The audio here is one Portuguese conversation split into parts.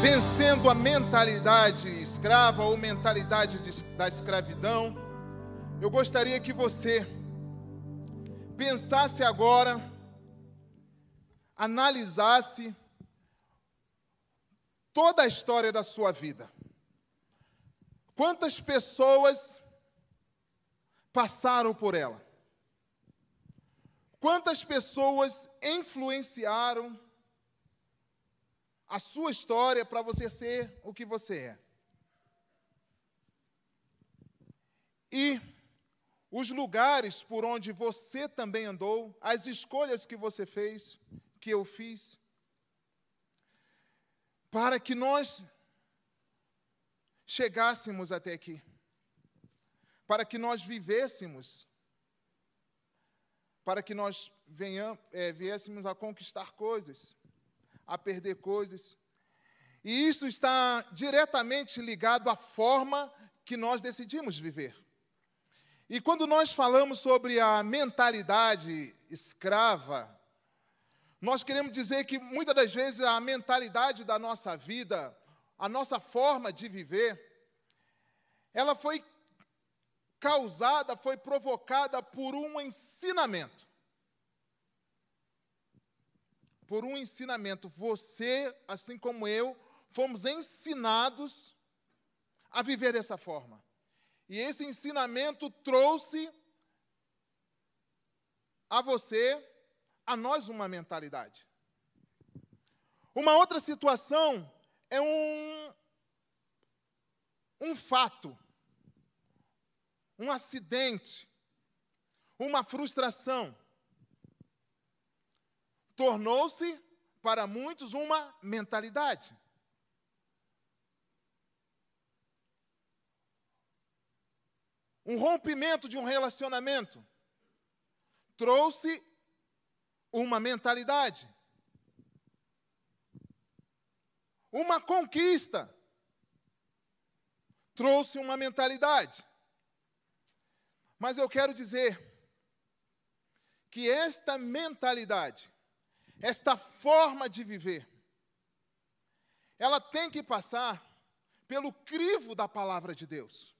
vencendo a mentalidade escrava ou mentalidade de, da escravidão, eu gostaria que você pensasse agora, analisasse toda a história da sua vida. Quantas pessoas passaram por ela? Quantas pessoas influenciaram a sua história para você ser o que você é? E os lugares por onde você também andou, as escolhas que você fez, que eu fiz, para que nós chegássemos até aqui, para que nós vivêssemos para que nós venham, é, viéssemos a conquistar coisas, a perder coisas. E isso está diretamente ligado à forma que nós decidimos viver. E quando nós falamos sobre a mentalidade escrava, nós queremos dizer que muitas das vezes a mentalidade da nossa vida, a nossa forma de viver, ela foi causada, foi provocada por um ensinamento. Por um ensinamento. Você, assim como eu, fomos ensinados a viver dessa forma. E esse ensinamento trouxe a você, a nós, uma mentalidade. Uma outra situação é um, um fato um acidente, uma frustração. Tornou-se, para muitos, uma mentalidade. Um rompimento de um relacionamento trouxe uma mentalidade. Uma conquista trouxe uma mentalidade. Mas eu quero dizer que esta mentalidade, esta forma de viver, ela tem que passar pelo crivo da palavra de Deus.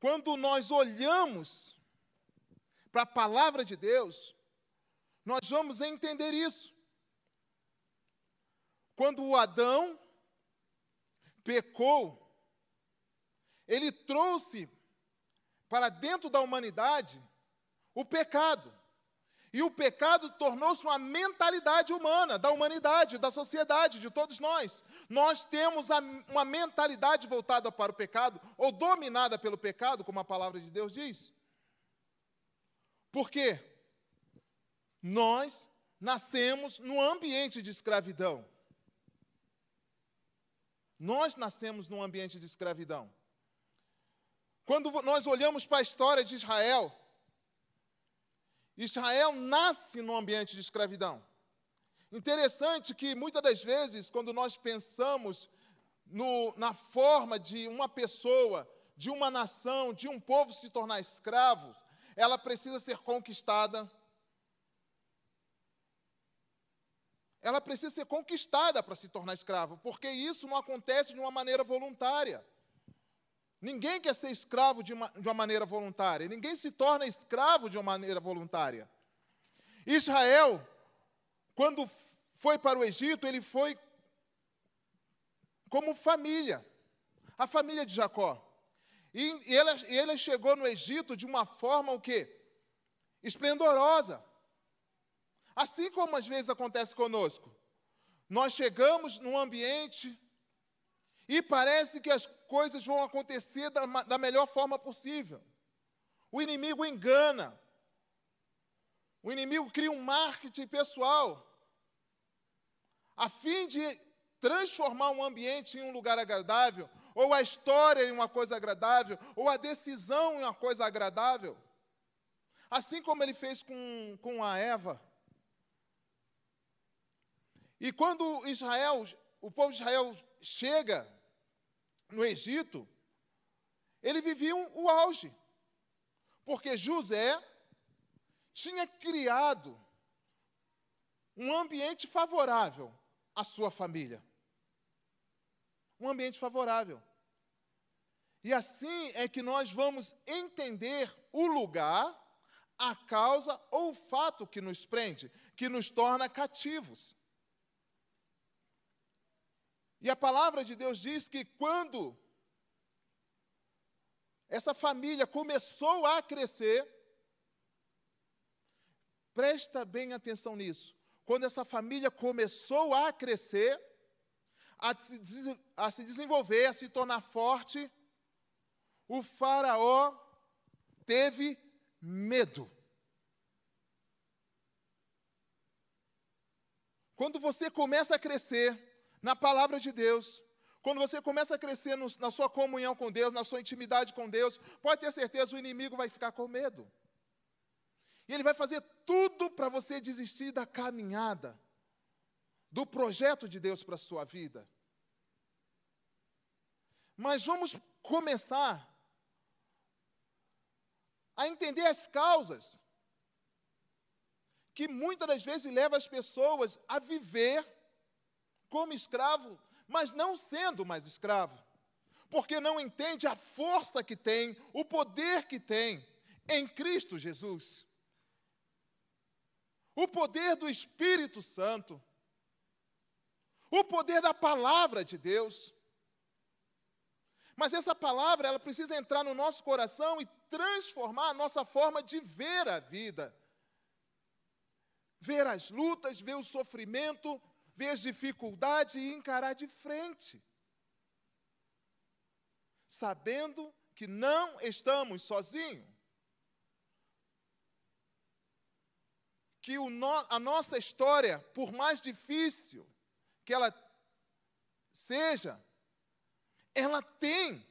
Quando nós olhamos para a palavra de Deus, nós vamos entender isso. Quando o Adão pecou, ele trouxe para dentro da humanidade o pecado. E o pecado tornou-se uma mentalidade humana, da humanidade, da sociedade, de todos nós. Nós temos uma mentalidade voltada para o pecado, ou dominada pelo pecado, como a palavra de Deus diz. Por quê? Nós nascemos num ambiente de escravidão. Nós nascemos num ambiente de escravidão. Quando nós olhamos para a história de Israel, Israel nasce num ambiente de escravidão. Interessante que muitas das vezes, quando nós pensamos no, na forma de uma pessoa, de uma nação, de um povo se tornar escravo, ela precisa ser conquistada. Ela precisa ser conquistada para se tornar escravo, porque isso não acontece de uma maneira voluntária. Ninguém quer ser escravo de uma, de uma maneira voluntária. Ninguém se torna escravo de uma maneira voluntária. Israel, quando foi para o Egito, ele foi como família, a família de Jacó. E ele, ele chegou no Egito de uma forma o quê? Esplendorosa. Assim como às vezes acontece conosco. Nós chegamos num ambiente e parece que as coisas vão acontecer da, da melhor forma possível. O inimigo engana. O inimigo cria um marketing pessoal a fim de transformar um ambiente em um lugar agradável, ou a história em uma coisa agradável, ou a decisão em uma coisa agradável. Assim como ele fez com, com a Eva. E quando Israel, o povo de Israel chega no Egito, ele vivia um, o auge. Porque José tinha criado um ambiente favorável a sua família. Um ambiente favorável. E assim é que nós vamos entender o lugar, a causa ou o fato que nos prende, que nos torna cativos. E a palavra de Deus diz que quando essa família começou a crescer, presta bem atenção nisso. Quando essa família começou a crescer, a se, a se desenvolver, a se tornar forte, o Faraó teve medo. Quando você começa a crescer na palavra de Deus, quando você começa a crescer no, na sua comunhão com Deus, na sua intimidade com Deus, pode ter certeza o inimigo vai ficar com medo. E ele vai fazer tudo para você desistir da caminhada, do projeto de Deus para a sua vida. Mas vamos começar a entender as causas que muitas das vezes levam as pessoas a viver como escravo, mas não sendo mais escravo, porque não entende a força que tem, o poder que tem em Cristo Jesus. O poder do Espírito Santo, o poder da palavra de Deus. Mas essa palavra, ela precisa entrar no nosso coração e transformar a nossa forma de ver a vida. Ver as lutas, ver o sofrimento, ver as dificuldades e encarar de frente. Sabendo que não estamos sozinhos. Que no, a nossa história, por mais difícil que ela seja, ela tem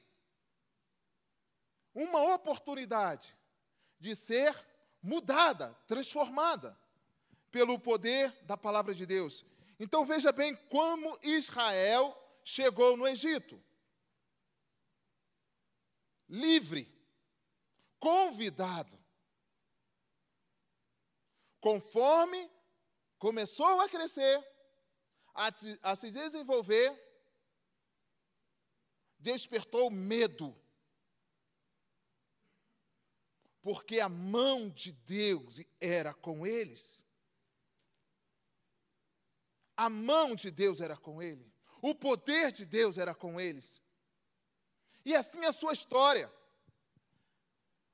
uma oportunidade de ser mudada, transformada pelo poder da palavra de Deus. Então veja bem como Israel chegou no Egito. Livre, convidado. Conforme começou a crescer, a, a se desenvolver, despertou medo. Porque a mão de Deus era com eles. A mão de Deus era com ele. O poder de Deus era com eles. E assim é a sua história.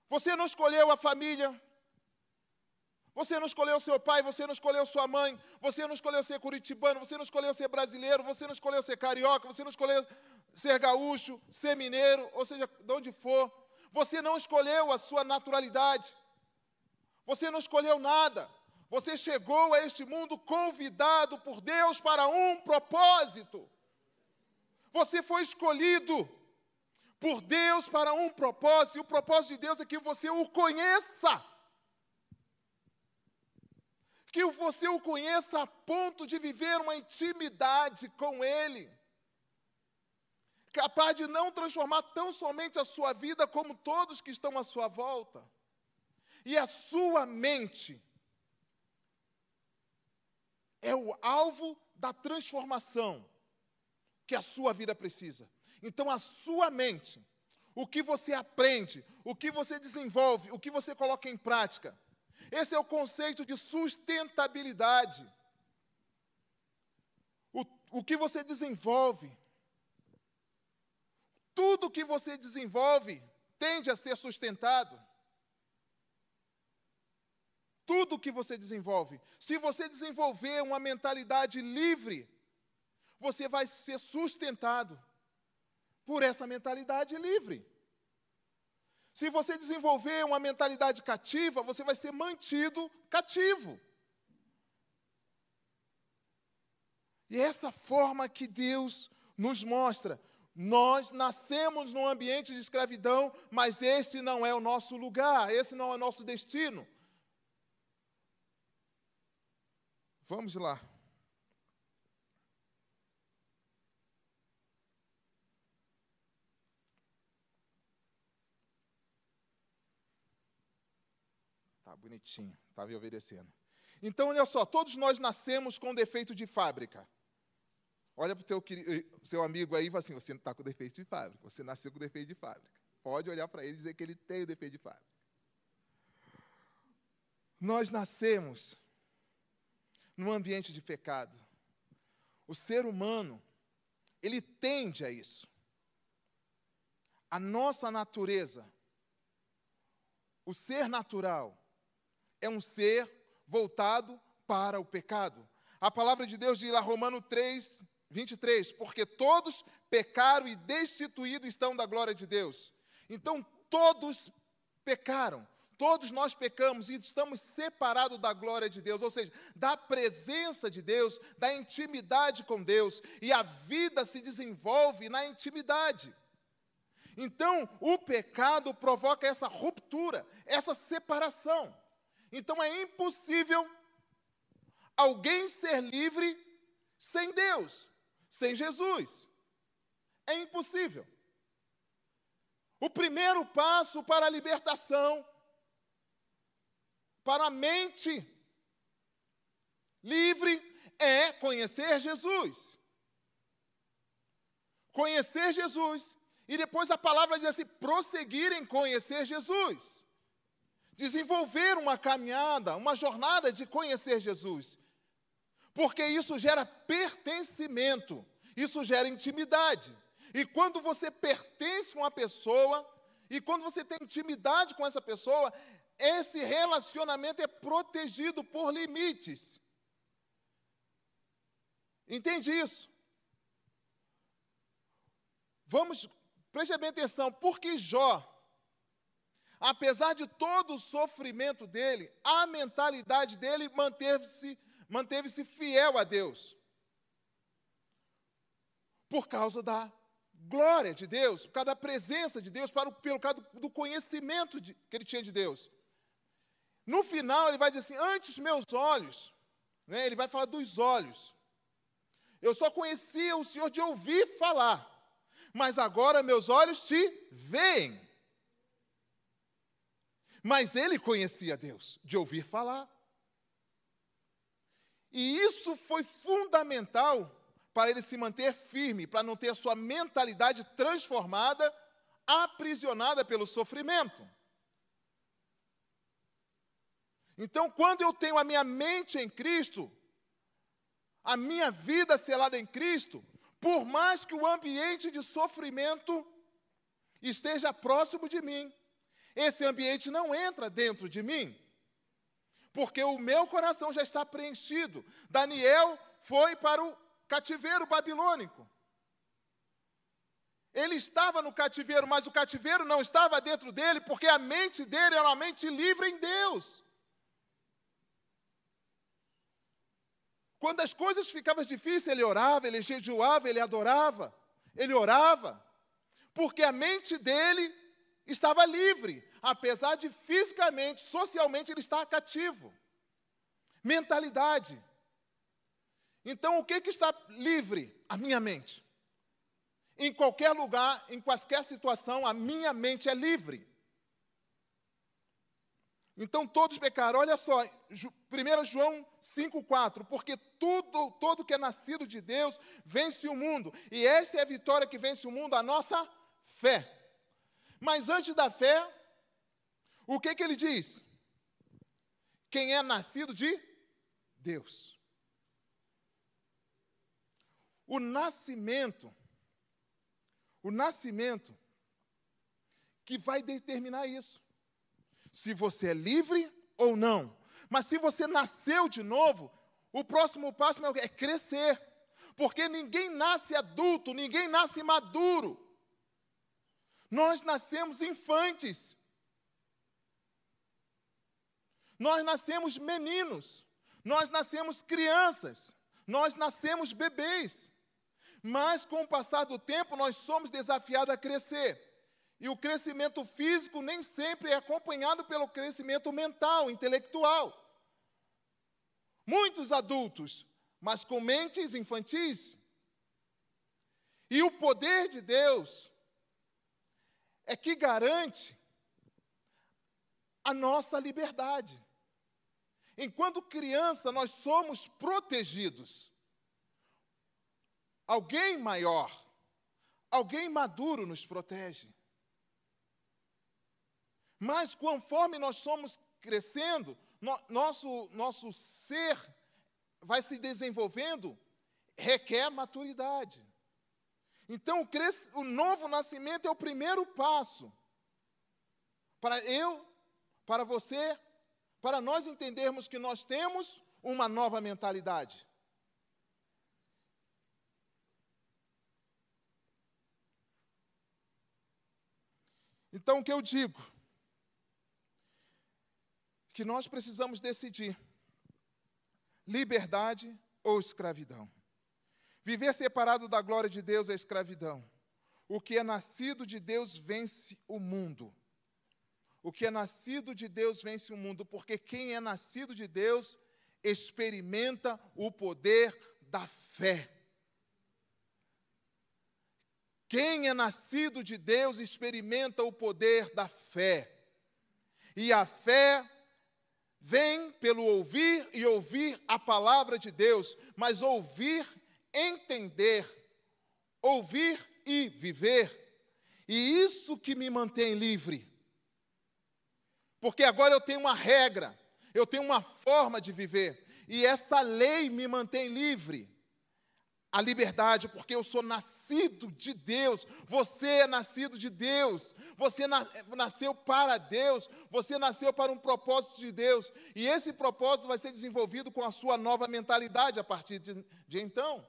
Você não escolheu a família. Você não escolheu seu pai, você não escolheu sua mãe, você não escolheu ser curitibano, você não escolheu ser brasileiro, você não escolheu ser carioca, você não escolheu ser gaúcho, ser mineiro, ou seja, de onde for. Você não escolheu a sua naturalidade. Você não escolheu nada. Você chegou a este mundo convidado por Deus para um propósito. Você foi escolhido por Deus para um propósito, e o propósito de Deus é que você o conheça. Que você o conheça a ponto de viver uma intimidade com Ele, capaz de não transformar tão somente a sua vida, como todos que estão à sua volta, e a sua mente é o alvo da transformação que a sua vida precisa. Então, a sua mente, o que você aprende, o que você desenvolve, o que você coloca em prática, esse é o conceito de sustentabilidade. O, o que você desenvolve, tudo que você desenvolve tende a ser sustentado tudo que você desenvolve. Se você desenvolver uma mentalidade livre, você vai ser sustentado por essa mentalidade livre. Se você desenvolver uma mentalidade cativa, você vai ser mantido cativo. E é essa forma que Deus nos mostra. Nós nascemos num ambiente de escravidão, mas esse não é o nosso lugar, esse não é o nosso destino. Vamos lá. Tá bonitinho, estava me obedecendo. Então, olha só, todos nós nascemos com defeito de fábrica. Olha para o teu seu amigo aí e fala assim: você não está com defeito de fábrica, você nasceu com defeito de fábrica. Pode olhar para ele e dizer que ele tem o defeito de fábrica. Nós nascemos num ambiente de pecado. O ser humano, ele tende a isso. A nossa natureza, o ser natural, é um ser voltado para o pecado. A palavra de Deus diz lá, Romano 3, 23, porque todos pecaram e destituídos estão da glória de Deus. Então, todos pecaram, todos nós pecamos e estamos separados da glória de Deus, ou seja, da presença de Deus, da intimidade com Deus, e a vida se desenvolve na intimidade. Então, o pecado provoca essa ruptura, essa separação. Então, é impossível alguém ser livre sem Deus sem Jesus. É impossível. O primeiro passo para a libertação, para a mente livre, é conhecer Jesus. Conhecer Jesus. E depois a palavra diz assim: prosseguir em conhecer Jesus. Desenvolver uma caminhada, uma jornada de conhecer Jesus porque isso gera pertencimento, isso gera intimidade. E quando você pertence a uma pessoa, e quando você tem intimidade com essa pessoa, esse relacionamento é protegido por limites. Entende isso? Vamos, preste bem atenção, porque Jó, apesar de todo o sofrimento dele, a mentalidade dele manteve-se manteve-se fiel a Deus. Por causa da glória de Deus, por causa da presença de Deus, pelo causa do conhecimento de, que ele tinha de Deus. No final, ele vai dizer assim: Antes meus olhos, né, ele vai falar dos olhos. Eu só conhecia o Senhor de ouvir falar, mas agora meus olhos te veem. Mas ele conhecia Deus de ouvir falar. E isso foi fundamental para ele se manter firme, para não ter a sua mentalidade transformada, aprisionada pelo sofrimento. Então, quando eu tenho a minha mente em Cristo, a minha vida selada em Cristo, por mais que o ambiente de sofrimento esteja próximo de mim, esse ambiente não entra dentro de mim porque o meu coração já está preenchido. Daniel foi para o cativeiro babilônico. Ele estava no cativeiro, mas o cativeiro não estava dentro dele, porque a mente dele era uma mente livre em Deus. Quando as coisas ficavam difíceis, ele orava, ele jejuava, ele adorava, ele orava, porque a mente dele estava livre, apesar de fisicamente, socialmente ele estar cativo. Mentalidade. Então, o que, que está livre? A minha mente. Em qualquer lugar, em qualquer situação, a minha mente é livre. Então todos pecaram. Olha só, 1 João 5,4. Porque tudo, todo que é nascido de Deus vence o mundo. E esta é a vitória que vence o mundo, a nossa fé. Mas antes da fé, o que, que ele diz? Quem é nascido de Deus. O nascimento, o nascimento que vai determinar isso. Se você é livre ou não. Mas se você nasceu de novo, o próximo passo é crescer. Porque ninguém nasce adulto, ninguém nasce maduro. Nós nascemos infantes. Nós nascemos meninos. Nós nascemos crianças. Nós nascemos bebês. Mas com o passar do tempo, nós somos desafiados a crescer. E o crescimento físico nem sempre é acompanhado pelo crescimento mental, intelectual. Muitos adultos, mas com mentes infantis. E o poder de Deus é que garante a nossa liberdade. Enquanto criança, nós somos protegidos. alguém maior, alguém maduro nos protege. Mas conforme nós somos crescendo, no, nosso, nosso ser vai se desenvolvendo, requer maturidade. Então, o, cres... o novo nascimento é o primeiro passo para eu, para você, para nós entendermos que nós temos uma nova mentalidade. Então, o que eu digo? Que nós precisamos decidir: liberdade ou escravidão. Viver separado da glória de Deus é escravidão. O que é nascido de Deus vence o mundo. O que é nascido de Deus vence o mundo, porque quem é nascido de Deus experimenta o poder da fé. Quem é nascido de Deus experimenta o poder da fé. E a fé vem pelo ouvir e ouvir a palavra de Deus, mas ouvir, entender, ouvir e viver. E isso que me mantém livre. Porque agora eu tenho uma regra, eu tenho uma forma de viver, e essa lei me mantém livre a liberdade, porque eu sou nascido de Deus, você é nascido de Deus, você nasceu para Deus, você nasceu para um propósito de Deus, e esse propósito vai ser desenvolvido com a sua nova mentalidade a partir de, de então.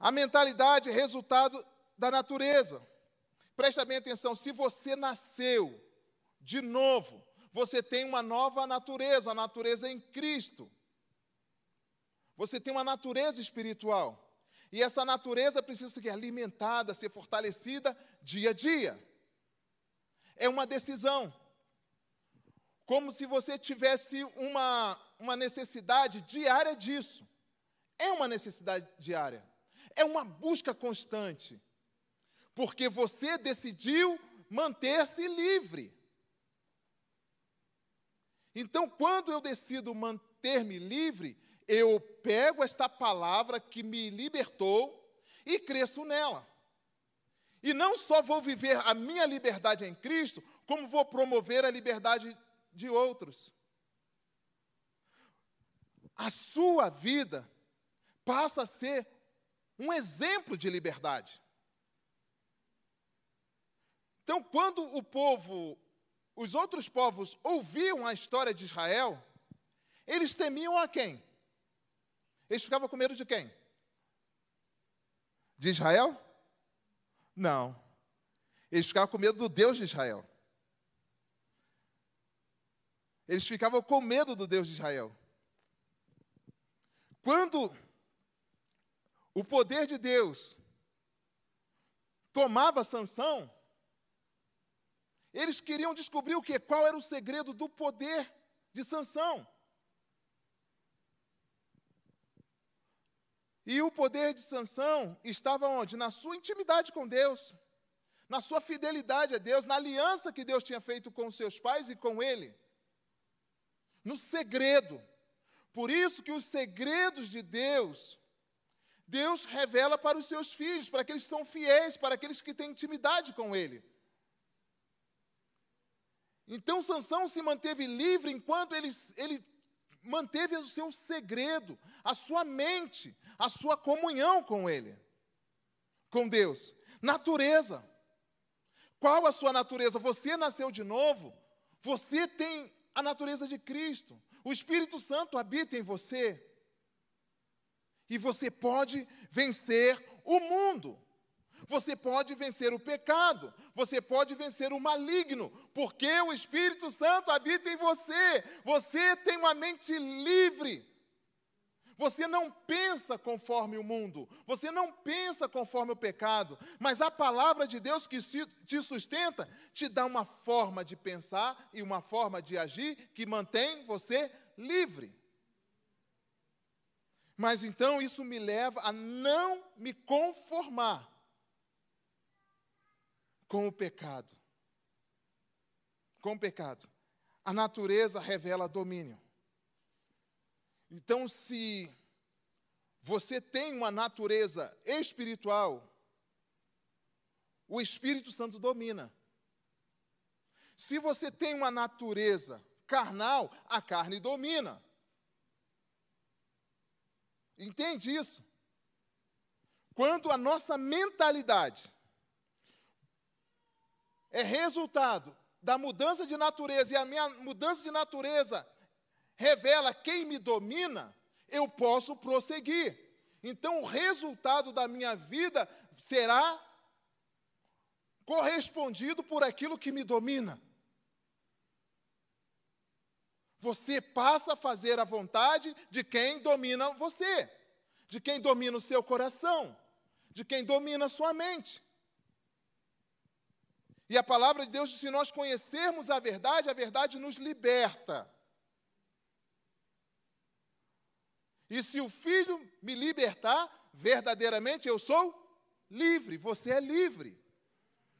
A mentalidade é resultado da natureza. Presta bem atenção: se você nasceu de novo, você tem uma nova natureza, a natureza em Cristo. Você tem uma natureza espiritual. E essa natureza precisa ser alimentada, ser fortalecida dia a dia. É uma decisão. Como se você tivesse uma, uma necessidade diária disso. É uma necessidade diária. É uma busca constante. Porque você decidiu manter-se livre. Então, quando eu decido manter-me livre, eu pego esta palavra que me libertou e cresço nela. E não só vou viver a minha liberdade em Cristo, como vou promover a liberdade de outros. A sua vida passa a ser um exemplo de liberdade. Então, quando o povo, os outros povos ouviam a história de Israel, eles temiam a quem? Eles ficavam com medo de quem? De Israel? Não. Eles ficavam com medo do Deus de Israel. Eles ficavam com medo do Deus de Israel. Quando o poder de Deus tomava Sansão, eles queriam descobrir o que? Qual era o segredo do poder de Sansão. E o poder de Sansão estava onde? Na sua intimidade com Deus, na sua fidelidade a Deus, na aliança que Deus tinha feito com seus pais e com ele. No segredo. Por isso que os segredos de Deus, Deus revela para os seus filhos, para aqueles que são fiéis, para aqueles que têm intimidade com ele. Então Sansão se manteve livre enquanto ele, ele manteve o seu segredo, a sua mente, a sua comunhão com Ele, com Deus. Natureza. Qual a sua natureza? Você nasceu de novo, você tem a natureza de Cristo, o Espírito Santo habita em você. E você pode vencer o mundo. Você pode vencer o pecado, você pode vencer o maligno, porque o Espírito Santo habita em você. Você tem uma mente livre. Você não pensa conforme o mundo, você não pensa conforme o pecado, mas a palavra de Deus que te sustenta te dá uma forma de pensar e uma forma de agir que mantém você livre. Mas então isso me leva a não me conformar com o pecado. Com o pecado. A natureza revela domínio. Então, se você tem uma natureza espiritual, o Espírito Santo domina. Se você tem uma natureza carnal, a carne domina. Entende isso? Quando a nossa mentalidade é resultado da mudança de natureza e a minha mudança de natureza revela quem me domina, eu posso prosseguir. Então, o resultado da minha vida será correspondido por aquilo que me domina. Você passa a fazer a vontade de quem domina você, de quem domina o seu coração, de quem domina a sua mente. E a palavra de Deus diz: se nós conhecermos a verdade, a verdade nos liberta. E se o Filho me libertar, verdadeiramente eu sou livre, você é livre.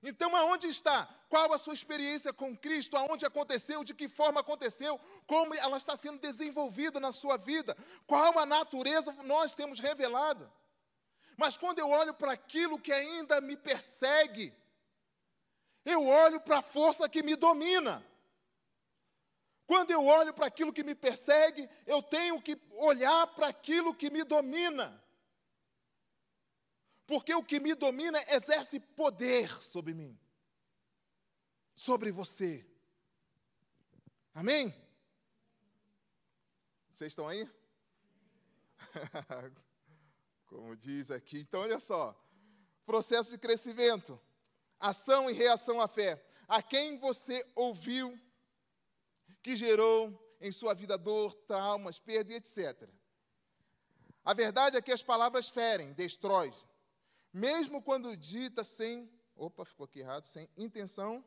Então, aonde está? Qual a sua experiência com Cristo? Aonde aconteceu? De que forma aconteceu? Como ela está sendo desenvolvida na sua vida? Qual a natureza nós temos revelado? Mas quando eu olho para aquilo que ainda me persegue, eu olho para a força que me domina. Quando eu olho para aquilo que me persegue, eu tenho que olhar para aquilo que me domina. Porque o que me domina exerce poder sobre mim, sobre você. Amém? Vocês estão aí? Como diz aqui. Então, olha só. Processo de crescimento, ação e reação à fé. A quem você ouviu que gerou em sua vida dor, traumas, perda e etc. A verdade é que as palavras ferem, destrói, mesmo quando dita sem, opa, ficou aqui errado, sem intenção,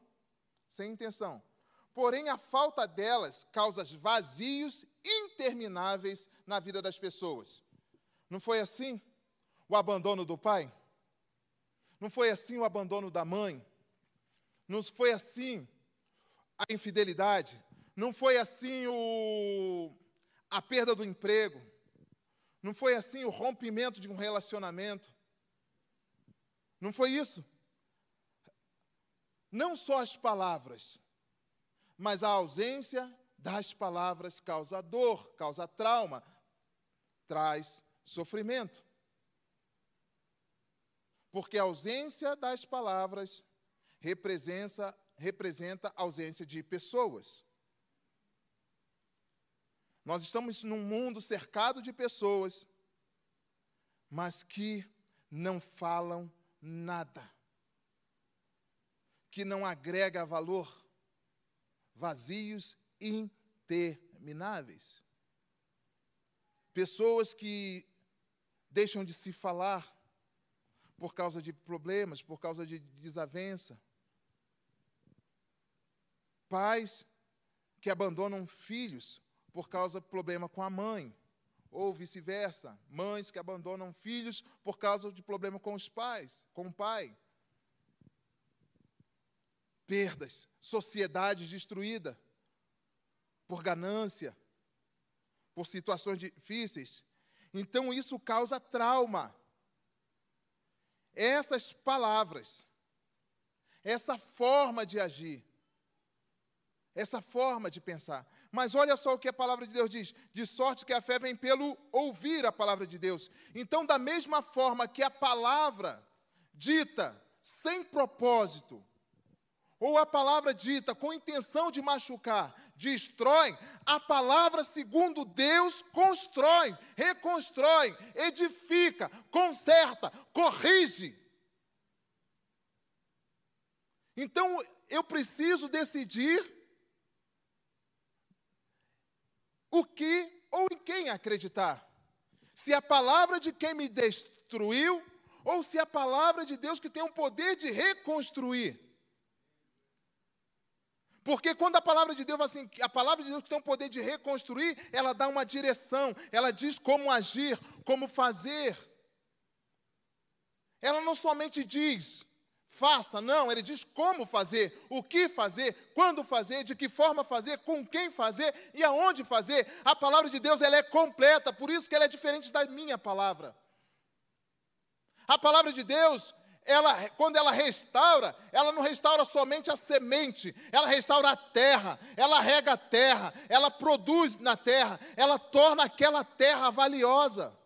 sem intenção. Porém, a falta delas causa vazios intermináveis na vida das pessoas. Não foi assim o abandono do pai? Não foi assim o abandono da mãe? Não foi assim a infidelidade? Não foi assim o, a perda do emprego. Não foi assim o rompimento de um relacionamento. Não foi isso. Não só as palavras, mas a ausência das palavras causa dor, causa trauma, traz sofrimento. Porque a ausência das palavras representa, representa ausência de pessoas. Nós estamos num mundo cercado de pessoas, mas que não falam nada, que não agrega valor, vazios intermináveis. Pessoas que deixam de se falar por causa de problemas, por causa de desavença. Pais que abandonam filhos por causa do problema com a mãe, ou vice-versa, mães que abandonam filhos por causa de problema com os pais, com o pai. Perdas, sociedade destruída por ganância, por situações difíceis. Então isso causa trauma. Essas palavras, essa forma de agir, essa forma de pensar. Mas olha só o que a palavra de Deus diz: de sorte que a fé vem pelo ouvir a palavra de Deus. Então, da mesma forma que a palavra dita sem propósito, ou a palavra dita com intenção de machucar, destrói, a palavra, segundo Deus, constrói, reconstrói, edifica, conserta, corrige. Então, eu preciso decidir o que ou em quem acreditar. Se a palavra de quem me destruiu ou se a palavra de Deus que tem o poder de reconstruir. Porque quando a palavra de Deus assim, a palavra de Deus tem o poder de reconstruir, ela dá uma direção, ela diz como agir, como fazer. Ela não somente diz, faça, não, ele diz como fazer, o que fazer, quando fazer, de que forma fazer, com quem fazer e aonde fazer. A palavra de Deus ela é completa, por isso que ela é diferente da minha palavra. A palavra de Deus, ela, quando ela restaura, ela não restaura somente a semente, ela restaura a terra, ela rega a terra, ela produz na terra, ela torna aquela terra valiosa.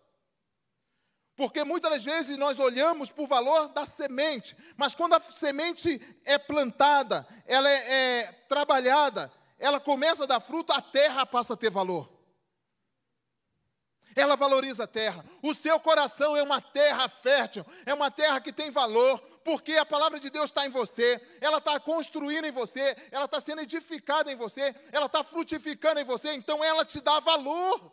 Porque muitas das vezes nós olhamos para o valor da semente, mas quando a semente é plantada, ela é, é trabalhada, ela começa a dar fruto, a terra passa a ter valor. Ela valoriza a terra. O seu coração é uma terra fértil, é uma terra que tem valor, porque a palavra de Deus está em você, ela está construindo em você, ela está sendo edificada em você, ela está frutificando em você, então ela te dá valor.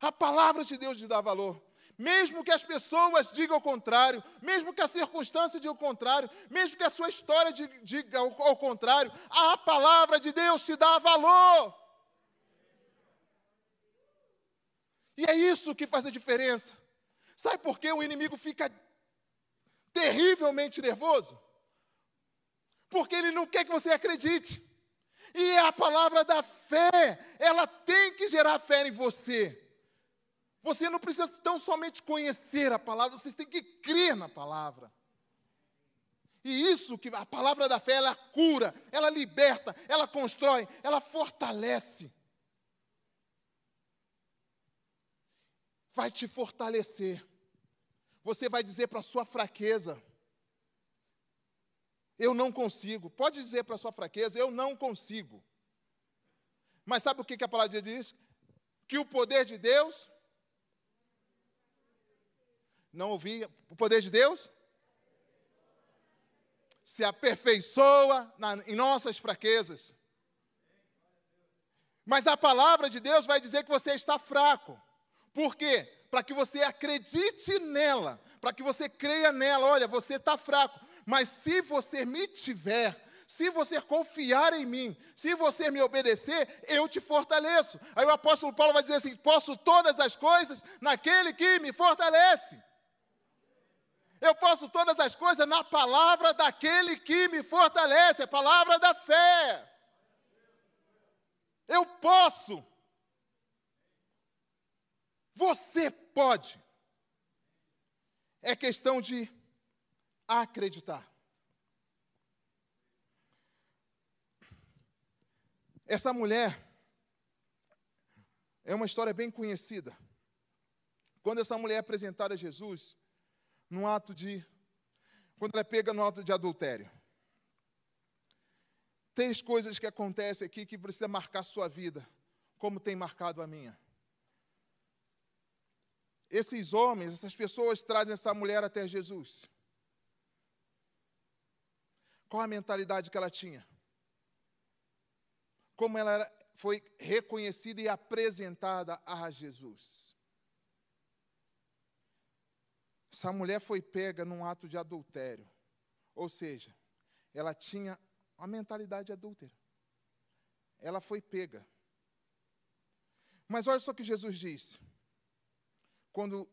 A palavra de Deus te dá valor. Mesmo que as pessoas digam o contrário, mesmo que a circunstância diga o contrário, mesmo que a sua história diga o contrário, a palavra de Deus te dá valor. E é isso que faz a diferença. Sabe por que o inimigo fica terrivelmente nervoso? Porque ele não quer que você acredite. E é a palavra da fé, ela tem que gerar fé em você. Você não precisa tão somente conhecer a palavra, você tem que crer na palavra. E isso que a palavra da fé, ela cura, ela liberta, ela constrói, ela fortalece. Vai te fortalecer. Você vai dizer para a sua fraqueza: Eu não consigo. Pode dizer para a sua fraqueza: Eu não consigo. Mas sabe o que a palavra diz? Que o poder de Deus não ouvi o poder de Deus? Se aperfeiçoa na, em nossas fraquezas. Mas a palavra de Deus vai dizer que você está fraco. Por quê? Para que você acredite nela, para que você creia nela. Olha, você está fraco, mas se você me tiver, se você confiar em mim, se você me obedecer, eu te fortaleço. Aí o apóstolo Paulo vai dizer assim: posso todas as coisas naquele que me fortalece. Eu posso todas as coisas na palavra daquele que me fortalece, a palavra da fé. Eu posso. Você pode. É questão de acreditar. Essa mulher é uma história bem conhecida. Quando essa mulher é apresentada a Jesus, no ato de. Quando ela é pega no ato de adultério. Três coisas que acontecem aqui que precisa marcar sua vida, como tem marcado a minha. Esses homens, essas pessoas trazem essa mulher até Jesus. Qual a mentalidade que ela tinha? Como ela foi reconhecida e apresentada a Jesus. Essa mulher foi pega num ato de adultério. Ou seja, ela tinha uma mentalidade adúltera. Ela foi pega. Mas olha só o que Jesus disse. Quando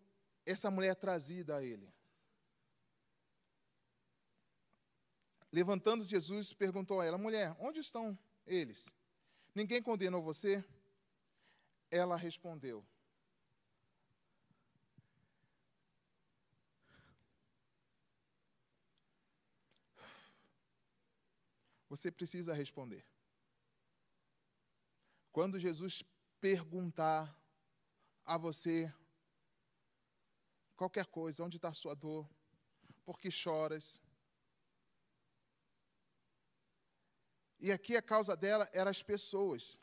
essa mulher é trazida a ele. Levantando Jesus, perguntou a ela: Mulher, onde estão eles? Ninguém condenou você? Ela respondeu: Você precisa responder. Quando Jesus perguntar a você qualquer coisa, onde está a sua dor, por que choras? E aqui a causa dela eram as pessoas.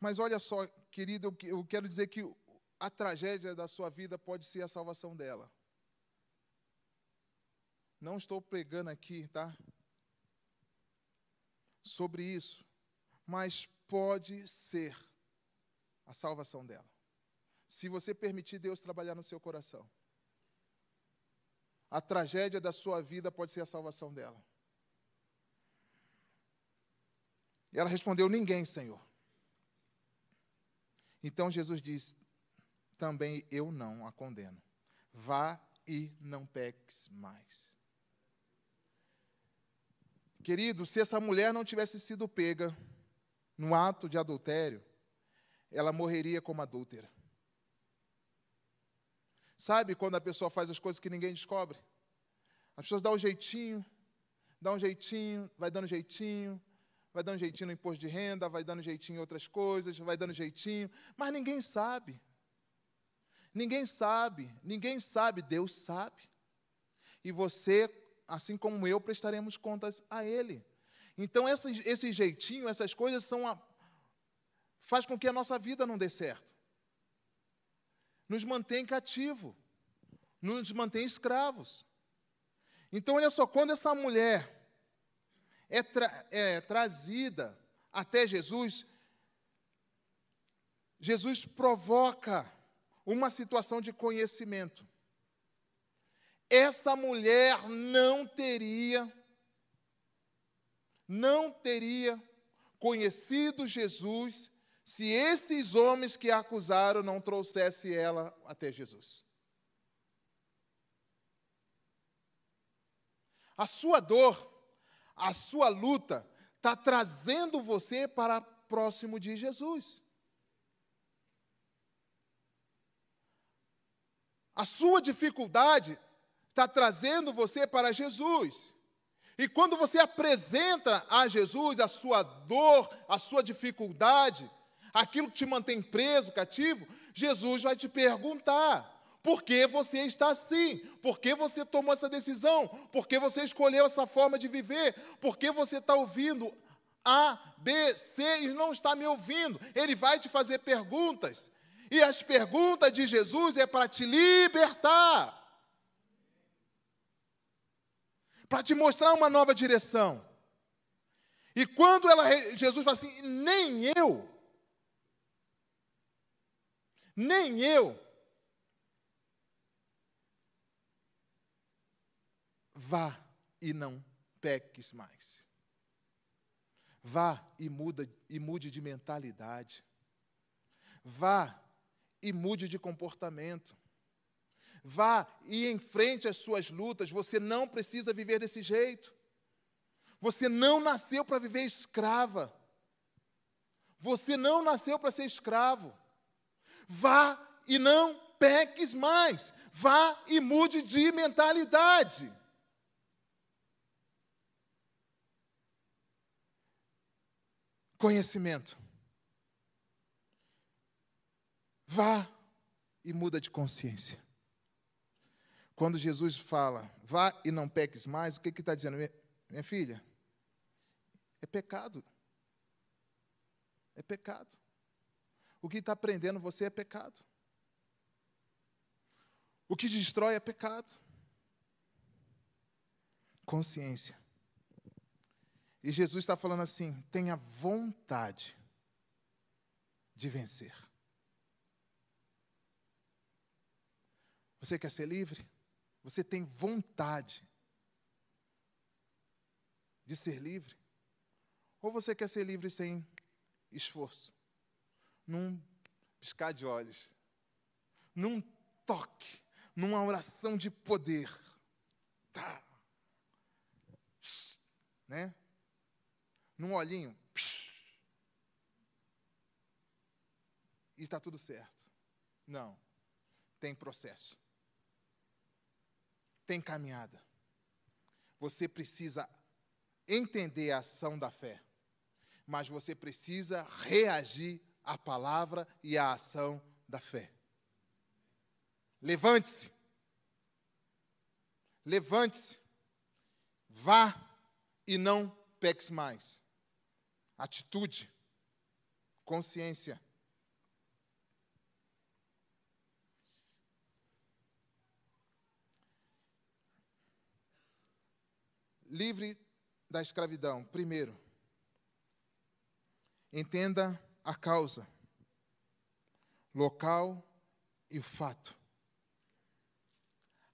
Mas olha só, querido, eu quero dizer que a tragédia da sua vida pode ser a salvação dela. Não estou pregando aqui, tá? sobre isso, mas pode ser a salvação dela. Se você permitir Deus trabalhar no seu coração, a tragédia da sua vida pode ser a salvação dela. E ela respondeu: Ninguém, Senhor. Então Jesus disse: Também eu não a condeno. Vá e não peques mais. Querido, se essa mulher não tivesse sido pega no ato de adultério, ela morreria como adúltera. Sabe quando a pessoa faz as coisas que ninguém descobre? As pessoas dão um jeitinho, dá um jeitinho, vai dando jeitinho, vai dando jeitinho no imposto de renda, vai dando jeitinho em outras coisas, vai dando jeitinho, mas ninguém sabe. Ninguém sabe, ninguém sabe, Deus sabe. E você, assim como eu, prestaremos contas a Ele. Então, esse, esse jeitinho, essas coisas são a, faz com que a nossa vida não dê certo. Nos mantém cativo, nos mantém escravos. Então, olha só, quando essa mulher é, tra é trazida até Jesus, Jesus provoca uma situação de conhecimento. Essa mulher não teria, não teria conhecido Jesus se esses homens que a acusaram não trouxessem ela até Jesus. A sua dor, a sua luta, está trazendo você para próximo de Jesus. A sua dificuldade está trazendo você para Jesus. E quando você apresenta a Jesus a sua dor, a sua dificuldade, aquilo que te mantém preso, cativo, Jesus vai te perguntar: por que você está assim? Por que você tomou essa decisão? Por que você escolheu essa forma de viver? Por que você está ouvindo A, B, C e não está me ouvindo? Ele vai te fazer perguntas. E as perguntas de Jesus é para te libertar. Para te mostrar uma nova direção. E quando ela, Jesus fala assim: nem eu, nem eu Vá e não peques mais. Vá e, muda, e mude de mentalidade. Vá e mude de comportamento. Vá e enfrente as suas lutas. Você não precisa viver desse jeito. Você não nasceu para viver escrava. Você não nasceu para ser escravo. Vá e não peques mais. Vá e mude de mentalidade. conhecimento. Vá e muda de consciência. Quando Jesus fala, vá e não peques mais, o que, que está dizendo? Minha filha, é pecado. É pecado. O que está prendendo você é pecado. O que destrói é pecado. Consciência. E Jesus está falando assim: tenha vontade de vencer. Você quer ser livre? Você tem vontade de ser livre? Ou você quer ser livre sem esforço? Num piscar de olhos, num toque, numa oração de poder. Tá. Né? num olhinho. E está tudo certo. Não. Tem processo. Tem caminhada. Você precisa entender a ação da fé. Mas você precisa reagir à palavra e à ação da fé. Levante-se. Levante-se. Vá e não peques mais atitude, consciência. Livre da escravidão, primeiro, entenda a causa, local e o fato.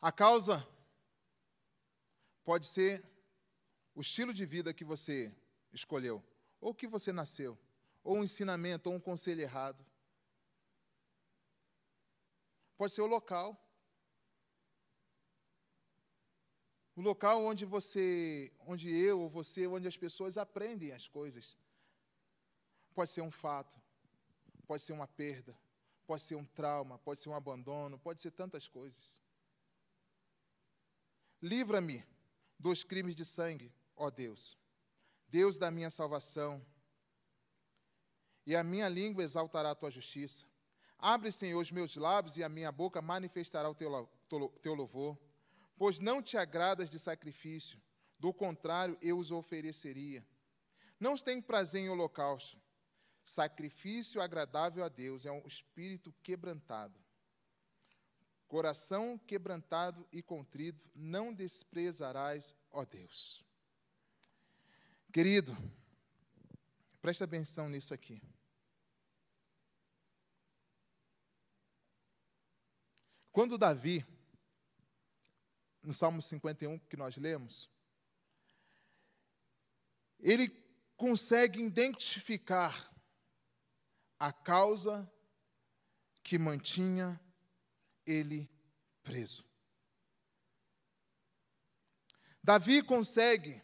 A causa pode ser o estilo de vida que você escolheu ou que você nasceu, ou um ensinamento, ou um conselho errado. Pode ser o local. o local onde você, onde eu ou você, onde as pessoas aprendem as coisas. Pode ser um fato, pode ser uma perda, pode ser um trauma, pode ser um abandono, pode ser tantas coisas. Livra-me dos crimes de sangue, ó Deus, Deus da minha salvação, e a minha língua exaltará a tua justiça. Abre, Senhor, os meus lábios e a minha boca manifestará o teu, teu louvor, pois não te agradas de sacrifício, do contrário, eu os ofereceria. Não tem prazer em holocausto. Sacrifício agradável a Deus é um espírito quebrantado. Coração quebrantado e contrito, não desprezarás, ó Deus. Querido, presta atenção nisso aqui. Quando Davi, no Salmo 51 que nós lemos, ele consegue identificar a causa que mantinha ele preso. Davi consegue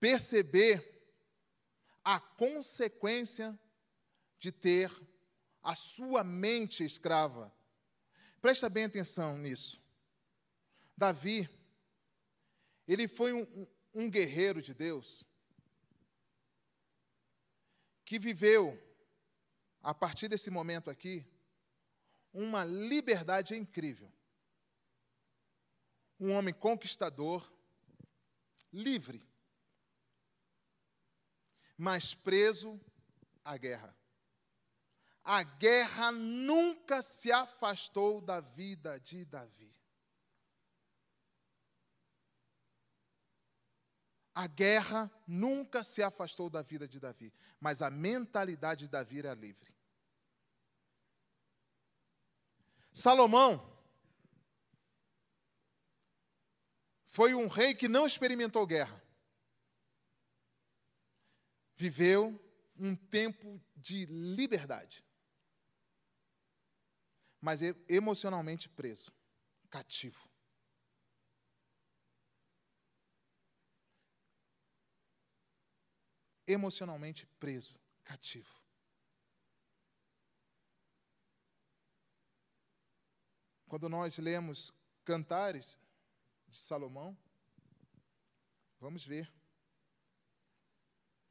perceber a consequência de ter a sua mente escrava. Presta bem atenção nisso. Davi, ele foi um, um, guerreiro de Deus que viveu, a partir desse momento aqui, uma liberdade incrível. Um homem conquistador, livre, mas preso à guerra. A guerra nunca se afastou da vida de Davi. A guerra nunca se afastou da vida de Davi, mas a mentalidade de Davi era livre. Salomão foi um rei que não experimentou guerra. Viveu um tempo de liberdade, mas emocionalmente preso, cativo. Emocionalmente preso, cativo. Quando nós lemos Cantares de Salomão, vamos ver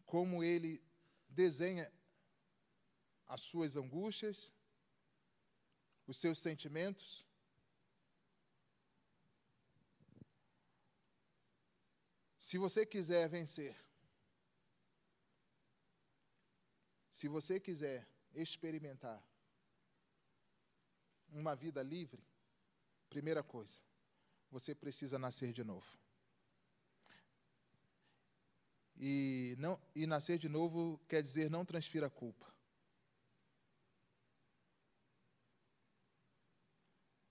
como ele desenha as suas angústias, os seus sentimentos. Se você quiser vencer, se você quiser experimentar uma vida livre, primeira coisa, você precisa nascer de novo. E, não, e nascer de novo quer dizer não transfira a culpa.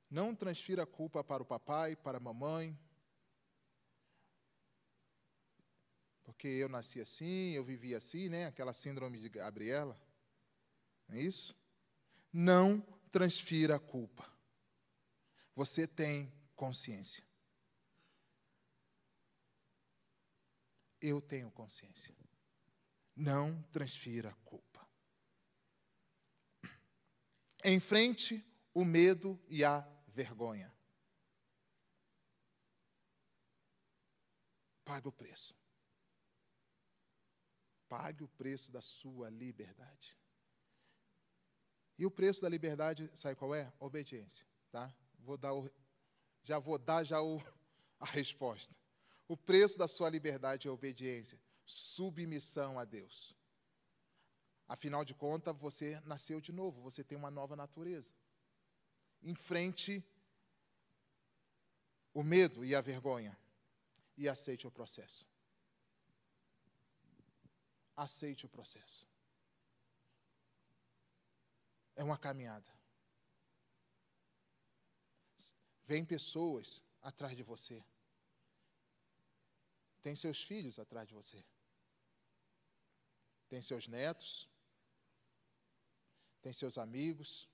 Não transfira a culpa para o papai, para a mamãe. Porque eu nasci assim, eu vivi assim, né? Aquela síndrome de Gabriela. Não é isso? Não transfira a culpa. Você tem consciência. Eu tenho consciência. Não transfira a culpa. Enfrente o medo e a vergonha. Pague o preço. Pague o preço da sua liberdade. E o preço da liberdade, sabe qual é? Obediência, tá? Vou dar o, já vou dar já o, a resposta. O preço da sua liberdade é obediência, submissão a Deus. Afinal de contas, você nasceu de novo, você tem uma nova natureza. Enfrente o medo e a vergonha e aceite o processo. Aceite o processo. É uma caminhada. Vem pessoas atrás de você. Tem seus filhos atrás de você. Tem seus netos. Tem seus amigos.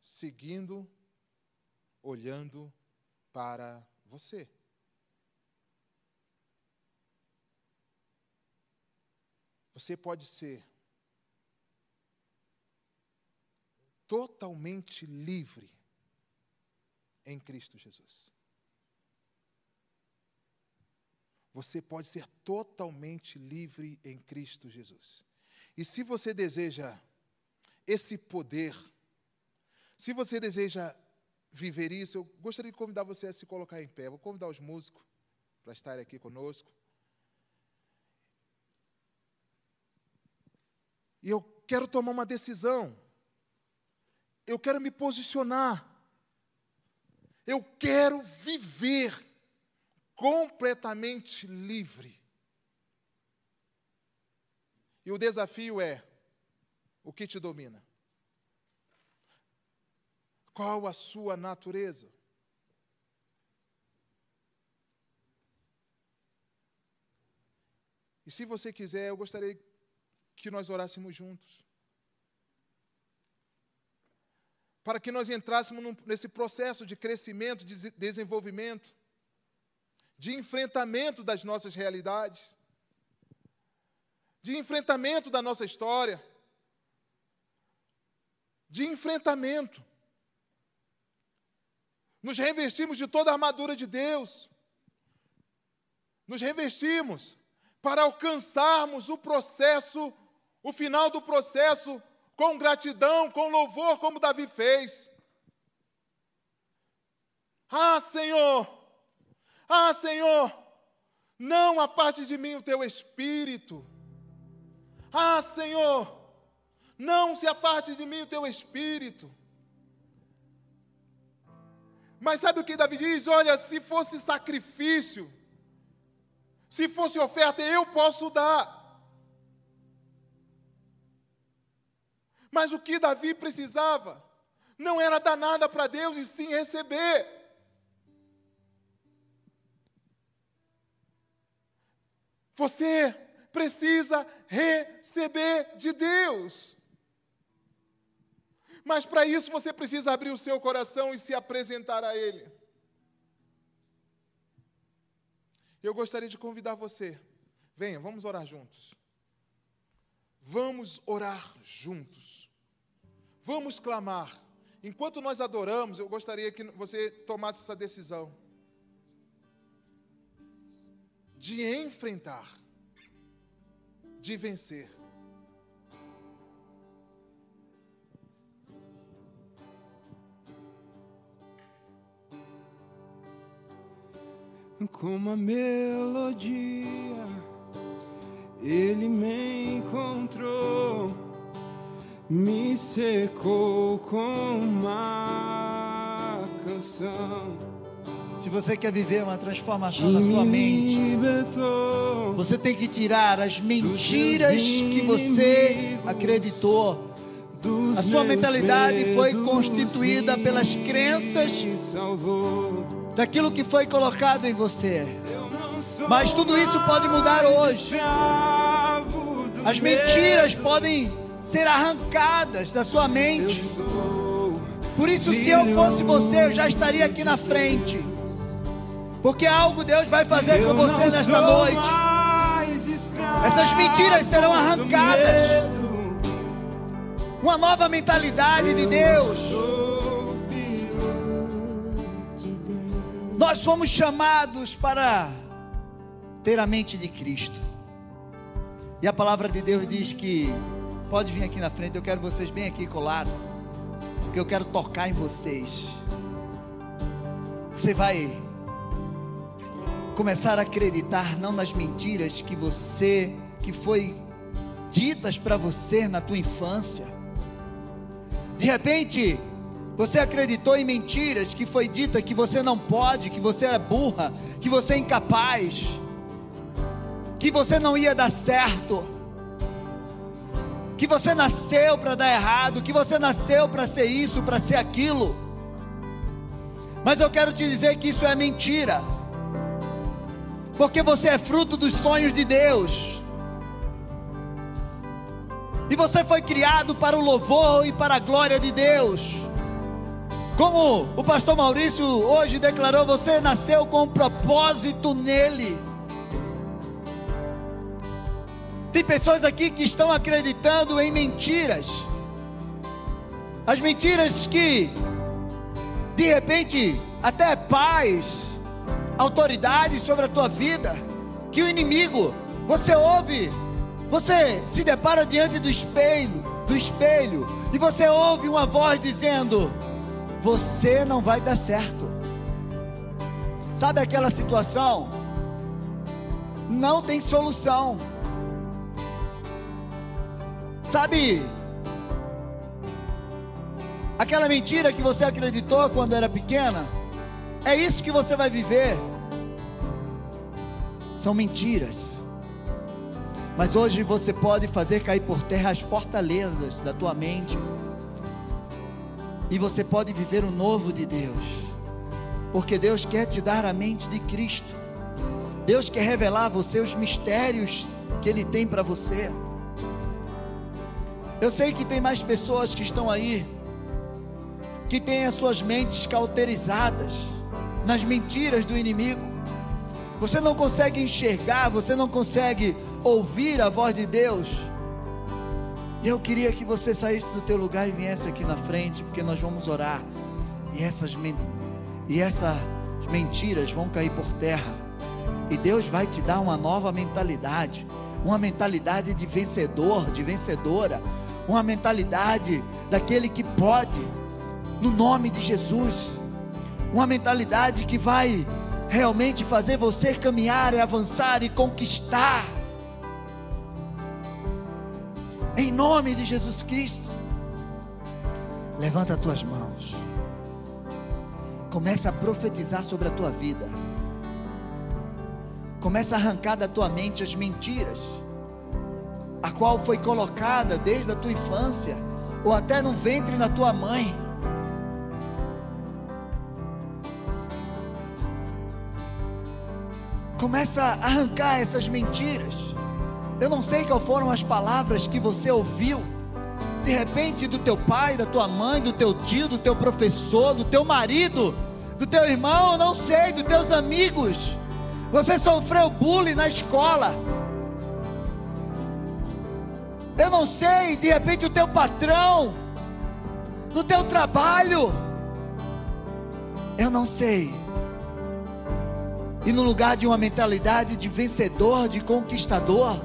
Seguindo, olhando para você. Você pode ser totalmente livre em Cristo Jesus. Você pode ser totalmente livre em Cristo Jesus. E se você deseja esse poder, se você deseja viver isso, eu gostaria de convidar você a se colocar em pé. Vou convidar os músicos para estarem aqui conosco. E eu quero tomar uma decisão. Eu quero me posicionar. Eu quero viver completamente livre. E o desafio é: o que te domina? Qual a sua natureza? E se você quiser, eu gostaria que nós orássemos juntos. Para que nós entrássemos nesse processo de crescimento, de desenvolvimento de enfrentamento das nossas realidades, de enfrentamento da nossa história, de enfrentamento. Nos revestimos de toda a armadura de Deus, nos revestimos para alcançarmos o processo, o final do processo, com gratidão, com louvor, como Davi fez. Ah, Senhor, ah, Senhor, não aparte de mim o teu espírito. Ah, Senhor, não se aparte de mim o teu espírito. Mas sabe o que Davi diz? Olha, se fosse sacrifício, se fosse oferta, eu posso dar. Mas o que Davi precisava não era dar nada para Deus e sim receber. Você precisa receber de Deus. Mas para isso você precisa abrir o seu coração e se apresentar a Ele. Eu gostaria de convidar você. Venha, vamos orar juntos. Vamos orar juntos. Vamos clamar. Enquanto nós adoramos, eu gostaria que você tomasse essa decisão de enfrentar, de vencer. Como a melodia, ele me encontrou, me secou com uma canção se você quer viver uma transformação na sua mente, você tem que tirar as mentiras que você acreditou. A sua mentalidade foi constituída pelas crenças daquilo que foi colocado em você. Mas tudo isso pode mudar hoje. As mentiras podem ser arrancadas da sua mente. Por isso, se eu fosse você, eu já estaria aqui na frente. Porque algo Deus vai fazer com você nesta noite. Essas mentiras serão arrancadas. Uma nova mentalidade de Deus. Nós fomos chamados para ter a mente de Cristo. E a palavra de Deus diz que pode vir aqui na frente, eu quero vocês bem aqui colados, porque eu quero tocar em vocês. Você vai começar a acreditar não nas mentiras que você que foi ditas para você na tua infância. De repente, você acreditou em mentiras que foi dita que você não pode, que você é burra, que você é incapaz, que você não ia dar certo, que você nasceu para dar errado, que você nasceu para ser isso, para ser aquilo. Mas eu quero te dizer que isso é mentira porque você é fruto dos sonhos de Deus. E você foi criado para o louvor e para a glória de Deus. Como o pastor Maurício hoje declarou, você nasceu com um propósito nele. Tem pessoas aqui que estão acreditando em mentiras. As mentiras que, de repente, até paz, autoridade sobre a tua vida, que o inimigo, você ouve, você se depara diante do espelho, do espelho, e você ouve uma voz dizendo: Você não vai dar certo. Sabe aquela situação? Não tem solução. Sabe? Aquela mentira que você acreditou quando era pequena, é isso que você vai viver. São mentiras. Mas hoje você pode fazer cair por terra as fortalezas da tua mente. E você pode viver o novo de Deus. Porque Deus quer te dar a mente de Cristo. Deus quer revelar a você os mistérios que Ele tem para você. Eu sei que tem mais pessoas que estão aí, que têm as suas mentes cauterizadas nas mentiras do inimigo. Você não consegue enxergar, você não consegue ouvir a voz de Deus. E eu queria que você saísse do teu lugar e viesse aqui na frente, porque nós vamos orar. E essas, e essas mentiras vão cair por terra. E Deus vai te dar uma nova mentalidade, uma mentalidade de vencedor, de vencedora uma mentalidade daquele que pode, no nome de Jesus, uma mentalidade que vai realmente fazer você caminhar e avançar e conquistar, em nome de Jesus Cristo. Levanta as tuas mãos. Começa a profetizar sobre a tua vida. Começa a arrancar da tua mente as mentiras a qual foi colocada desde a tua infância, ou até no ventre da tua mãe. Começa a arrancar essas mentiras. Eu não sei quais foram as palavras que você ouviu. De repente, do teu pai, da tua mãe, do teu tio, do teu professor, do teu marido, do teu irmão, não sei, dos teus amigos. Você sofreu bullying na escola eu não sei, de repente o teu patrão, no teu trabalho, eu não sei. E no lugar de uma mentalidade de vencedor, de conquistador,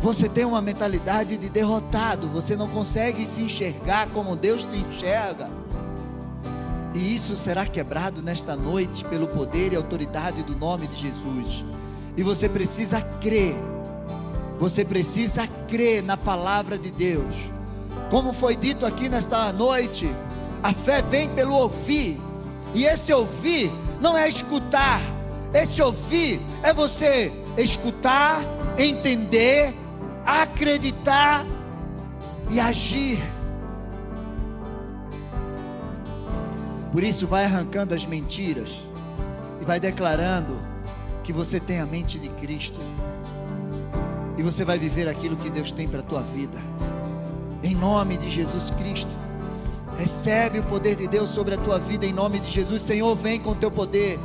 você tem uma mentalidade de derrotado, você não consegue se enxergar como Deus te enxerga. E isso será quebrado nesta noite pelo poder e autoridade do nome de Jesus. E você precisa crer você precisa crer na palavra de Deus. Como foi dito aqui nesta noite, a fé vem pelo ouvir. E esse ouvir não é escutar. Esse ouvir é você escutar, entender, acreditar e agir. Por isso, vai arrancando as mentiras e vai declarando que você tem a mente de Cristo e você vai viver aquilo que Deus tem para a tua vida. Em nome de Jesus Cristo. Recebe o poder de Deus sobre a tua vida em nome de Jesus. Senhor, vem com o teu poder.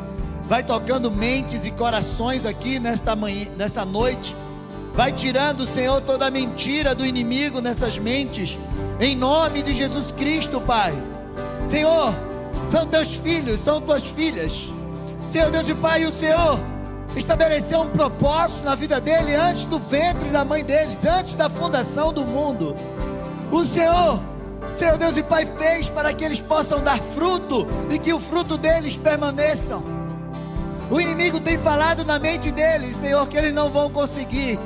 Vai tocando mentes e corações aqui nesta manhã, nessa noite. Vai tirando, Senhor, toda a mentira do inimigo nessas mentes. Em nome de Jesus Cristo, Pai. Senhor, são teus filhos, são tuas filhas. Senhor Deus e Pai, o Senhor estabeleceu um propósito na vida dele antes do ventre da mãe deles, antes da fundação do mundo. O Senhor, Senhor Deus e Pai, fez para que eles possam dar fruto e que o fruto deles permaneçam. O inimigo tem falado na mente deles, Senhor, que eles não vão conseguir.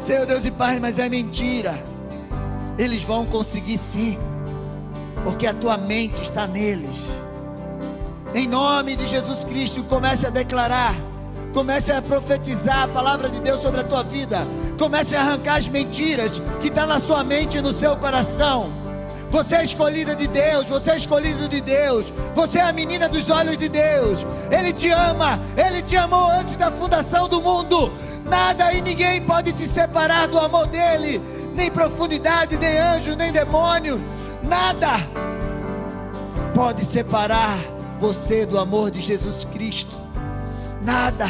Senhor Deus e Pai, mas é mentira. Eles vão conseguir sim, porque a tua mente está neles. Em nome de Jesus Cristo, comece a declarar, comece a profetizar a palavra de Deus sobre a tua vida. Comece a arrancar as mentiras que estão tá na sua mente e no seu coração. Você é escolhida de Deus, você é escolhido de Deus, você é a menina dos olhos de Deus. Ele te ama, ele te amou antes da fundação do mundo. Nada e ninguém pode te separar do amor dele, nem profundidade, nem anjo, nem demônio Nada pode separar você do amor de Jesus Cristo. Nada.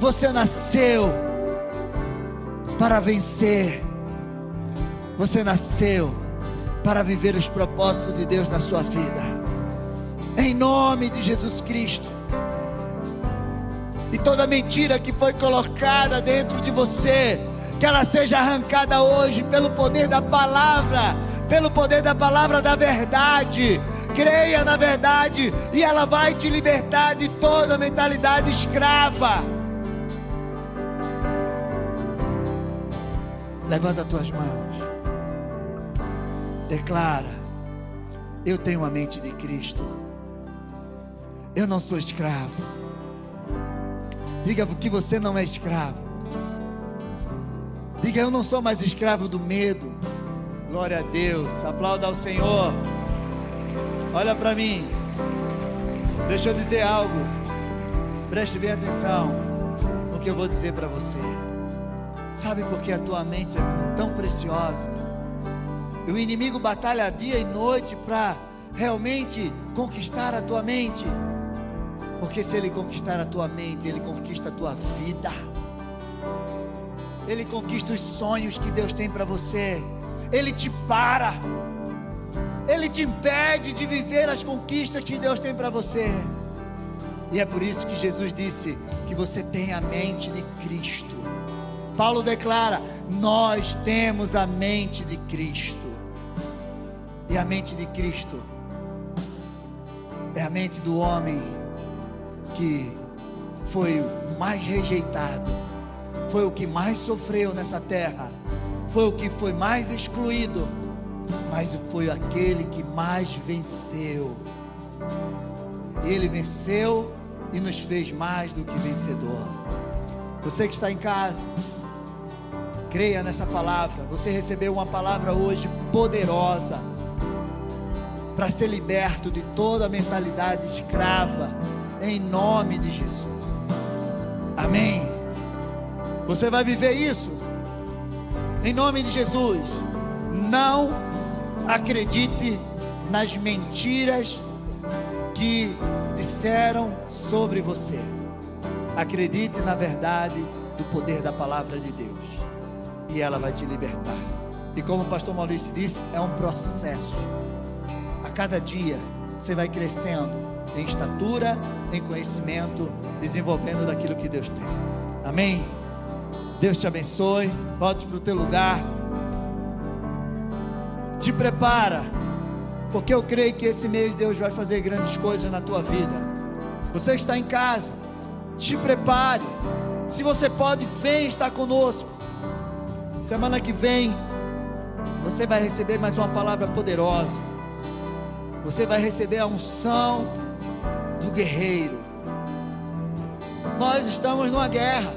Você nasceu para vencer. Você nasceu para viver os propósitos de Deus na sua vida. Em nome de Jesus Cristo. E toda mentira que foi colocada dentro de você, que ela seja arrancada hoje pelo poder da palavra, pelo poder da palavra da verdade. Creia na verdade e ela vai te libertar de toda mentalidade escrava. Levanta as tuas mãos. Declara: Eu tenho a mente de Cristo. Eu não sou escravo. Diga que você não é escravo. Diga: Eu não sou mais escravo do medo. Glória a Deus. Aplauda ao Senhor. Olha para mim. Deixa eu dizer algo. Preste bem atenção no que eu vou dizer para você. Sabe por que a tua mente é tão preciosa? E o inimigo batalha dia e noite para realmente conquistar a tua mente. Porque se ele conquistar a tua mente, ele conquista a tua vida. Ele conquista os sonhos que Deus tem para você. Ele te para. Ele te impede de viver as conquistas que Deus tem para você. E é por isso que Jesus disse que você tem a mente de Cristo. Paulo declara: Nós temos a mente de Cristo. E a mente de Cristo é a mente do homem que foi o mais rejeitado, foi o que mais sofreu nessa terra, foi o que foi mais excluído, mas foi aquele que mais venceu. Ele venceu e nos fez mais do que vencedor. Você que está em casa, creia nessa palavra. Você recebeu uma palavra hoje poderosa para ser liberto de toda a mentalidade escrava, em nome de Jesus. Amém. Você vai viver isso, em nome de Jesus. Não acredite nas mentiras que disseram sobre você. Acredite na verdade do poder da palavra de Deus, e ela vai te libertar. E como o pastor Maurício disse, é um processo a cada dia você vai crescendo em estatura, em conhecimento, desenvolvendo daquilo que Deus tem. Amém? Deus te abençoe. Volte para o teu lugar. Te prepara, porque eu creio que esse mês Deus vai fazer grandes coisas na tua vida. Você está em casa, te prepare. Se você pode, vem estar conosco. Semana que vem, você vai receber mais uma palavra poderosa você vai receber a unção do guerreiro. Nós estamos numa guerra.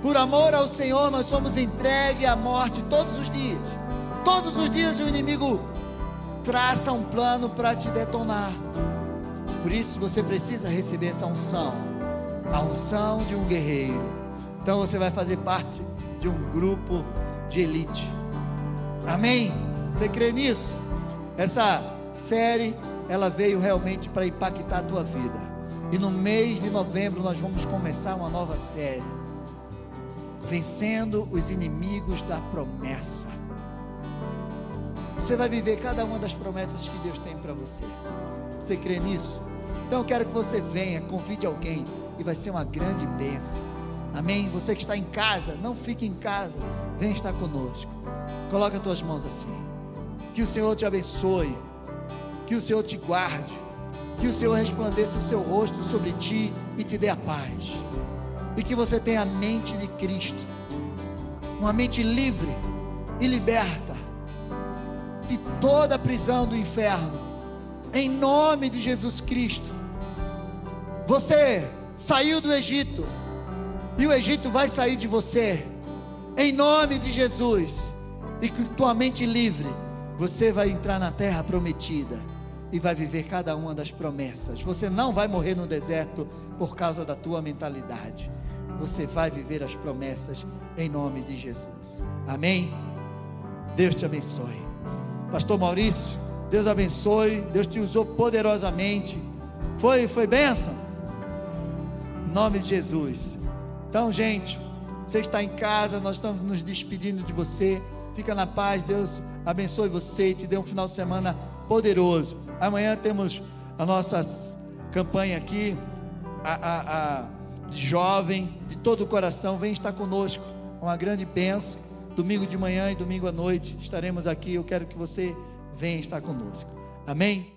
Por amor ao Senhor, nós somos entregues à morte todos os dias. Todos os dias o inimigo traça um plano para te detonar. Por isso você precisa receber essa unção a unção de um guerreiro. Então você vai fazer parte de um grupo de elite. Amém? Você crê nisso? Essa série, ela veio realmente para impactar a tua vida. E no mês de novembro nós vamos começar uma nova série. Vencendo os inimigos da promessa. Você vai viver cada uma das promessas que Deus tem para você. Você crê nisso? Então eu quero que você venha, convide alguém e vai ser uma grande bênção. Amém? Você que está em casa, não fique em casa, vem estar conosco. Coloca as tuas mãos assim. Que o Senhor te abençoe, que o Senhor te guarde, que o Senhor resplandeça o seu rosto sobre ti e te dê a paz, e que você tenha a mente de Cristo, uma mente livre e liberta de toda a prisão do inferno, em nome de Jesus Cristo. Você saiu do Egito, e o Egito vai sair de você, em nome de Jesus, e com tua mente livre você vai entrar na terra prometida e vai viver cada uma das promessas. Você não vai morrer no deserto por causa da tua mentalidade. Você vai viver as promessas em nome de Jesus. Amém? Deus te abençoe. Pastor Maurício, Deus abençoe, Deus te usou poderosamente. Foi, foi bênção? Em nome de Jesus. Então, gente, você está em casa, nós estamos nos despedindo de você. Fica na paz, Deus abençoe você e te dê um final de semana poderoso. Amanhã temos a nossa campanha aqui, a, a, a jovem, de todo o coração, vem estar conosco. Uma grande bênção. Domingo de manhã e domingo à noite estaremos aqui. Eu quero que você venha estar conosco. Amém?